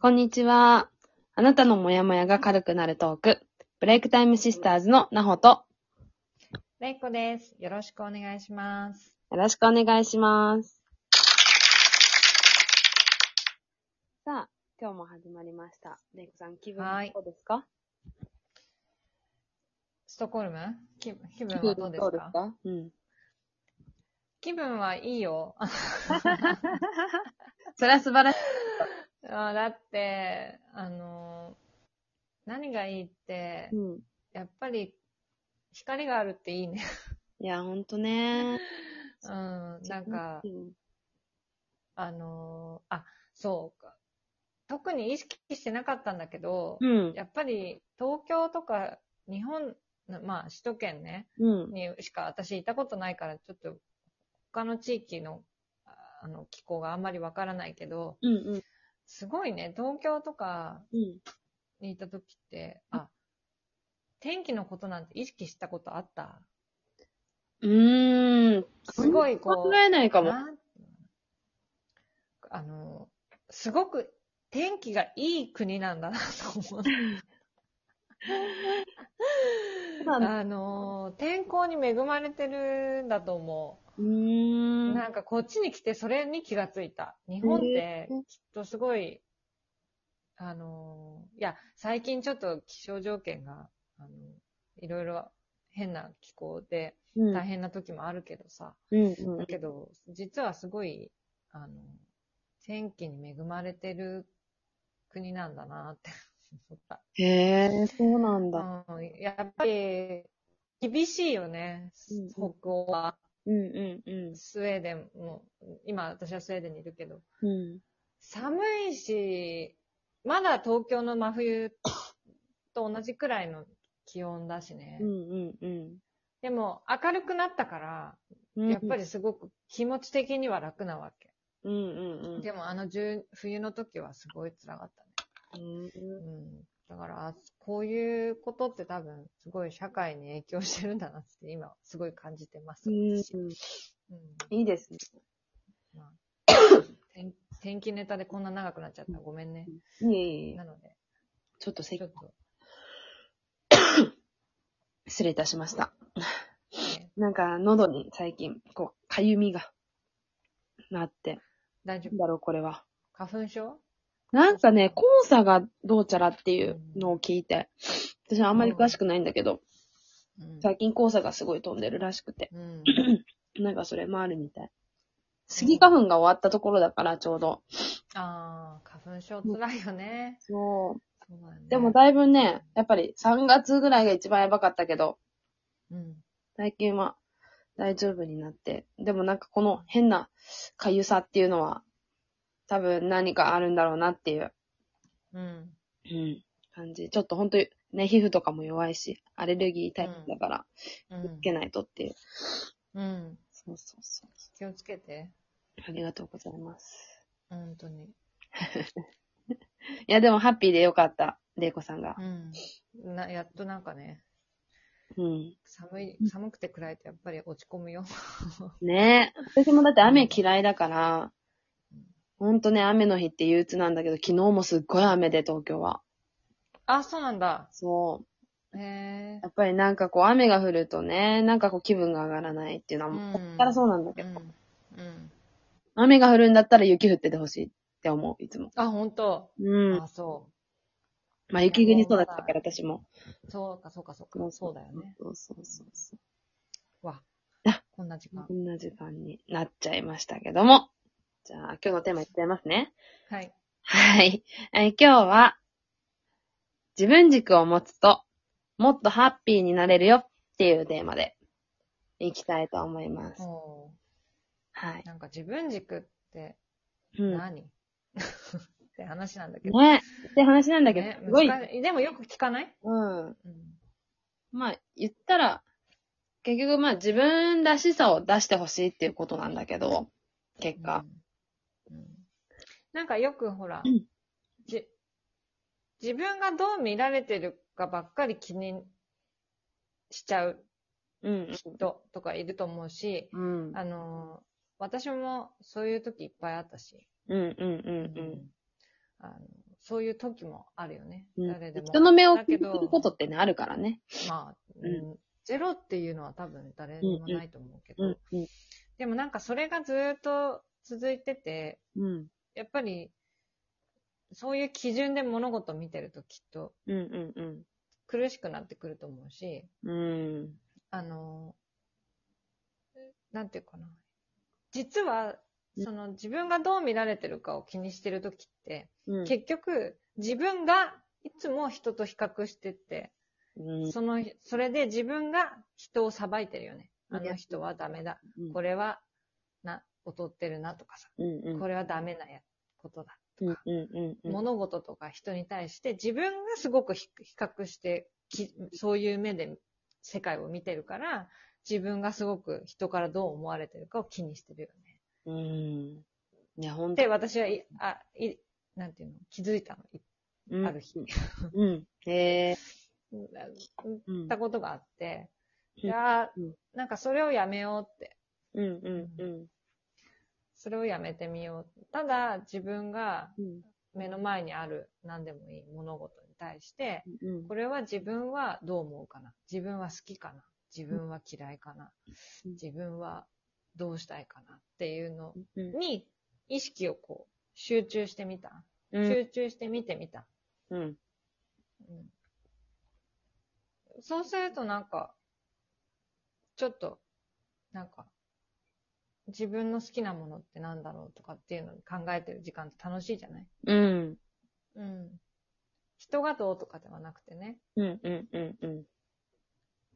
こんにちは。あなたのモヤモヤが軽くなるトーク。ブレイクタイムシスターズのなほと、れいこです。よろしくお願いします。よろしくお願いします。さあ、今日も始まりました。レイコさん、気分ははいどうですか？ストックホルム？気気分気はどうですか？か？うん。気分はいいよ。それは素晴らしい。あだって、あの、何がいいって、うん。やっぱり光があるっていいね。いや、ほんとね。うん、なんかう、んあの、あ、そうか。特に意識してなかったんだけど、うん。やっぱり東京とか日本、まあ首都圏ね、うん。にしか私いたことないから、ちょっと他の地域のああの気候があんまりわからないけど、うん。うん。すごいね、東京とかうん。にいた時って、あ、天気のことなんて意識したことあった？うーん。すごいこう考えないかも。あの、すごく天気がいい国なんだなと思う。そうなんだあの、天候に恵まれてるんだと思うーう。ん。なんかこっちに来てそれに気がついた。日本ってきっとすごい、あの、いや、最近ちょっと気象条件が、あの、いろいろ変な気候でうん大変な時もあるけどさ、うん。うんだ。けど、実はすごい、あの、天気に恵まれてる国なんだなって思った。へえ、そうなんだ。うん、やっぱり、厳しいよね、北欧は。うんうんうん。スウェーデンも、今私はスウェーデンにいるけど、うん。寒いし、まだ東京の真冬と同じくらいの気温だしね。うんうんうん。でも明るくなったから、やっぱりすごく気持ち的には楽なわけ。うんうんうん。でもあの10冬の時はすごい辛かったね。うんうん。だから、あこういうことって多分、すごい社会に影響してるんだなって今、すごい感じてます。私うんうんいいですね。まあ天天気ネタでこんな長くなっちゃった。ごめんね。いえいえなので、ちょっとせっと、失礼いたしました。ね、なんか、喉に最近、こう、かゆみが、なって。大丈なんだろう、これは。夫花粉症？なんかね、黄砂がどうちゃらっていうのを聞いて、私はあんまり詳しくないんだけど、うん。最近黄砂がすごい飛んでるらしくて、うん。なんかそれもあるみたい。スギ花粉が終わったところだから、ちょうど。ああ、花粉症辛いよね。そう。そうだね。でもだいぶね、やっぱり3月ぐらいが一番やばかったけど、うん。最近は大丈夫になって。でもなんかこの変なかゆさっていうのは、多分何かあるんだろうなっていう、うん。うん、感じ。ちょっと本当にね、皮膚とかも弱いし、アレルギータイプだから、うん気をつけないとっていう。うん。そうそうそう。気をつけて。ありがとうございます。本当に。いや、でもハッピーでよかった、レイコさんがう。ん。な、やっとなんかね、うん。寒い、寒くて暗いとやっぱり落ち込むよ。ねえ。私もだって雨嫌いだから、ほんとね、雨の日って憂鬱なんだけど、昨日もすっごい雨で、東京は。あ、そうなんだ。そう。へえや。っぱりなんかこう雨が降るとね、なんかこう気分が上がらないっていうのは、うんこっからそうなんだけど、うん。うん。雨が降るんだったら雪降っててほしいって思う、いつも。あ、本当。うん。あ、そまあ雪国育ちだから私も。う。そうか、そうか、そうか。そうだよね。。そうそうそうそう。わあ。こんな時間こ。んな時間になっちゃいましたけども。じゃあ今日のテーマいっちゃいますね。はい。はい。えー今日は、自分軸を持つと、もっとハッピーになれるよっていうテーマで、いきたいと思います。おはいー。なんか自分軸ってうん。何、って話なんだけど。ね。って話なんだけど、ねすごいでもよく聞かない？うん。うん。まあ、言ったら、結局まあ自分らしさを出してほしいっていうことなんだけど、結果。うん。うんなんかよくほら、うんじ、自分がどう見られてるかばっかり気にしちゃううん。人とかいると思うし、うん。あの、私もそういう時いっぱいあったし、うんうんうんうん。あのそういう時もあるよね。うん誰でも。人の目を気にすることってね、あるからね。まあ、ううん、ゼロっていうのは多分誰にもないと思うけど、うん、うん、でもなんかそれがずっと続いてて、うん、やっぱり、そういう基準で物事を見てるときっとうん、うん、うん。苦しくなってくると思うし、うん。あの、なんていうかな。実は、うんその自分がどう見られてるかを気にしてるときって、うん。結局自分がいつも人と比較してって、うんその、それで自分が人を裁いてるよね。うんあの人はダメだ。うんこれは、な、劣ってるなとかさ。うん、うん。これはダメなやことだ。うん、うん、うんうん。物事とか人に対して自分がすごく比比較してき、そういう目で世界を見てるから、自分がすごく人からどう思われてるかを気にしてるよね。うん。いや、ほんで、私はい、あ、い、なんていうの、気づいたの？いうんある日。うん。へえ。言ったことがあって、うんいやうんなんかそれをやめようって。うん、うん、うん。それをやめてみよう。ただ、自分がうん、目の前にある何でもいい物事に対して、うん。これは自分はどう思うかな自分は好きかな自分は嫌いかなうん自分はどうしたいかなっていうのうん。に意識をこう集中してみた。うん。集中して見てみた。うん。うんそうするとなんか、ちょっと、なんか、自分の好きなものってなんだろうとかっていうのに考えてる時間って楽しいじゃない？うん。うん。人がどうとかではなくてね。うん、うん、うん、うん。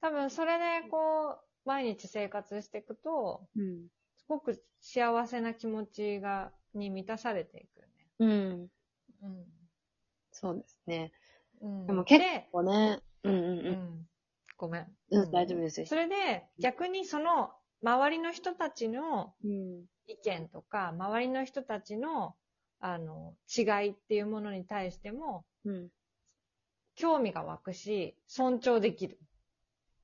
多分それでこう、毎日生活していくと、うん。すごく幸せな気持ちが、に満たされていくようん。ね。そうですね。うん。うん、でも結で構ね。うん、うん、ううん。ん。ごめん。うん、大丈夫ですよ。それで、逆にその、周りの人たちのうん。意見とか、周りの人たちの、あの、違いっていうものに対しても、うん。興味が湧くし、尊重できる。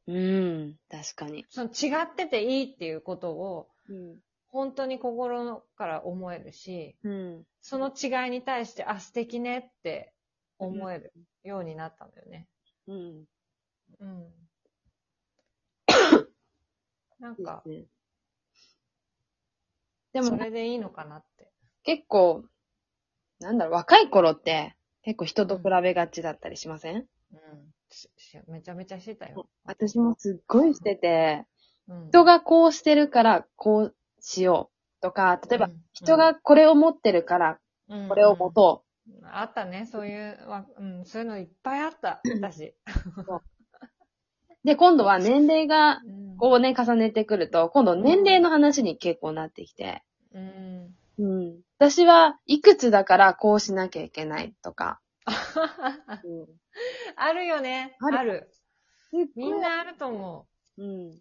うん。確かに。その違ってていいっていうことを、うん。本当に心から思えるし、うん。その違いに対して、あ、素敵ねって思えるようになったんだよね。うん。うん。なんか、ですねでも、それでいいのかなって。結構、なんだろう、若い頃って、結構人と比べがちだったりしません、うん。めちゃめちゃしてたよ。私もすっごいしてて、うん、人がこうしてるからこうしようとか、例えば、人がこれを持ってるからうん、これを持とう。ん。あったね、そういうわ、うん、そういうのいっぱいあった、私。う。で、今度は年齢がうんこうね、重ねてくると、今度年齢の話に結構なってきて、うん。うん。私はいくつだからこうしなきゃいけないとか、うんあるよね。あるある。みんなあると思うん。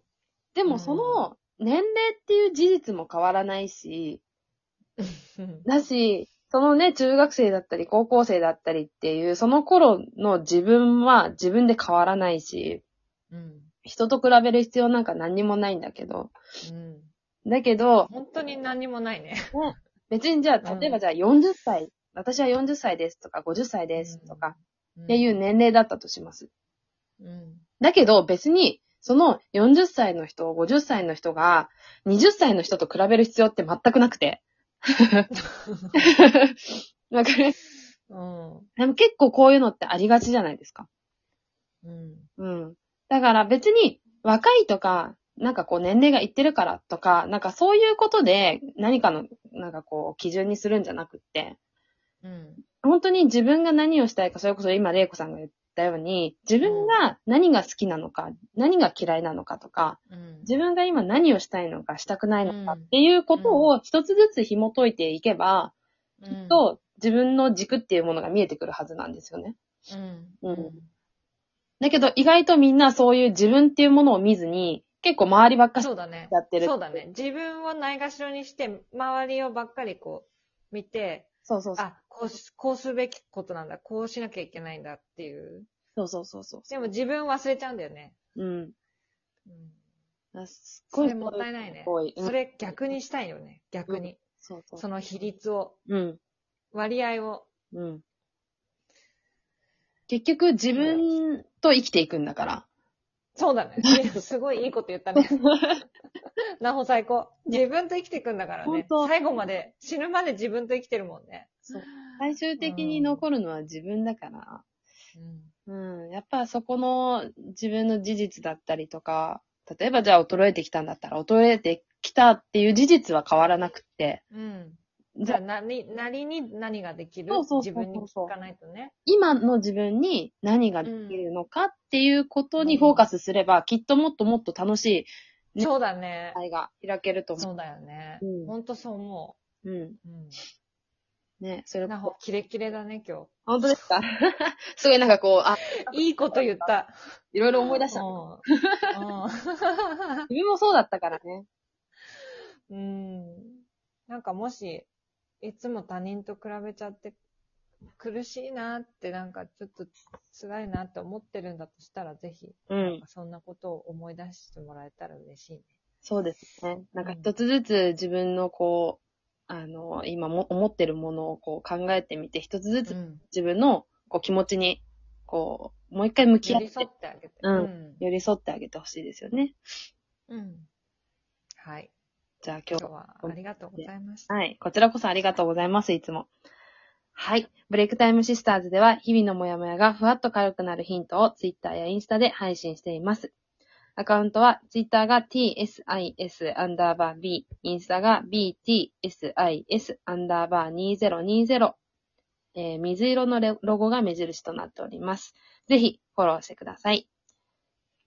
でもその、年齢っていう事実も変わらないし、う。だし、そのね、中学生だったり高校生だったりっていう、その頃の自分は自分で変わらないし、うん。人と比べる必要なんか何にもないんだけど、うん。だけど、本当に何にもないね。別にじゃあ、うん例えばじゃあ40歳、私は40歳ですとか50歳ですとかうん。っていう年齢だったとします。うん。だけど別に、その40歳の人、50歳の人が20歳の人と比べる必要って全くなくて。わかる？うん。でも結構こういうのってありがちじゃないですか。うん。うん。だから別に若いとか、なんかこう年齢がいってるからとか、なんかそういうことで何かの、なんかこう基準にするんじゃなくって、うん。本当に自分が何をしたいか、それこそ今玲子さんが言ったように、自分が何が好きなのか、何が嫌いなのかとか、うん。自分が今何をしたいのか、したくないのかっていうことを一つずつ紐解いていけば、きっと自分の軸っていうものが見えてくるはずなんですよね。うん。うんだけど意外とみんなそういう自分っていうものを見ずに、結構周りばっかり。やってる。そうだね。自分をないがしろにして、周りをばっかりこう、見て、そうそうそう。あ、こうす、こうすべきことなんだ、こうしなきゃいけないんだっていう。そうそうそうそう。でも自分忘れちゃうんだよね。うん。うん。あすっごいそれもったいないねそれ逆にしたいよね。逆に。そうそう。その比率を、うん。割合を。うん。結局自分と生きていくんだから。そうだね。すごいいいこと言ったね。なほ最高。自分と生きていくんだからね。本当最後まで、死ぬまで自分と生きてるもんね。最終的に残るのは自分だから。うん。やっぱそこの自分の事実だったりとか、例えばじゃあ衰えてきたんだったら、衰えてきたっていう事実は変わらなくって、うん。じゃあなに、なりに何ができる？そうそうそうそう自分に聞かないとね。今の自分に何ができるのかっていうことにフォーカスすれば、きっともっともっと楽しいねそうだね。愛が開けると思そうだよねうん。ほんとそう思う。うん。う。うん。ね、それなほ、キレキレだね、今本当ですか？すごいなんかこう、あ、日。いいこと言った。いろいろ思い出した。うん。自分もそうだったからね。うん。うん。なんかもし、いつも他人と比べちゃって、苦しいなって、なんかちょっと辛いなって思ってるんだとしたら、ぜひ、うん。なんかそんなことを思い出してもらえたら嬉しいね。そうですね。なんか一つずつ自分のこう、あの、今も思ってるものをこう考えてみて、一つずつうん。自分のこう気持ちに、こう、もう一回向き合って寄り添ってあげて。うん寄り添ってあげてほしいですよね。うん。うん。はい。じゃあ今日はありがとうございました。はい。こちらこそありがとうございます、いつも。はい。ブレイクタイムシスターズでは、日々のモヤモヤがふわっと軽くなるヒントを Twitter やインスタで配信しています。アカウントは、Twitter が tsis アンダーバー b、インスタが btsis アンダーバー2020、えー水色のレロゴが目印となっております。ぜひ、フォローしてください。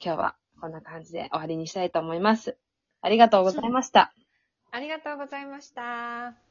今日はこんな感じで終わりにしたいと思います。ありがとうございました。ありがとうございました。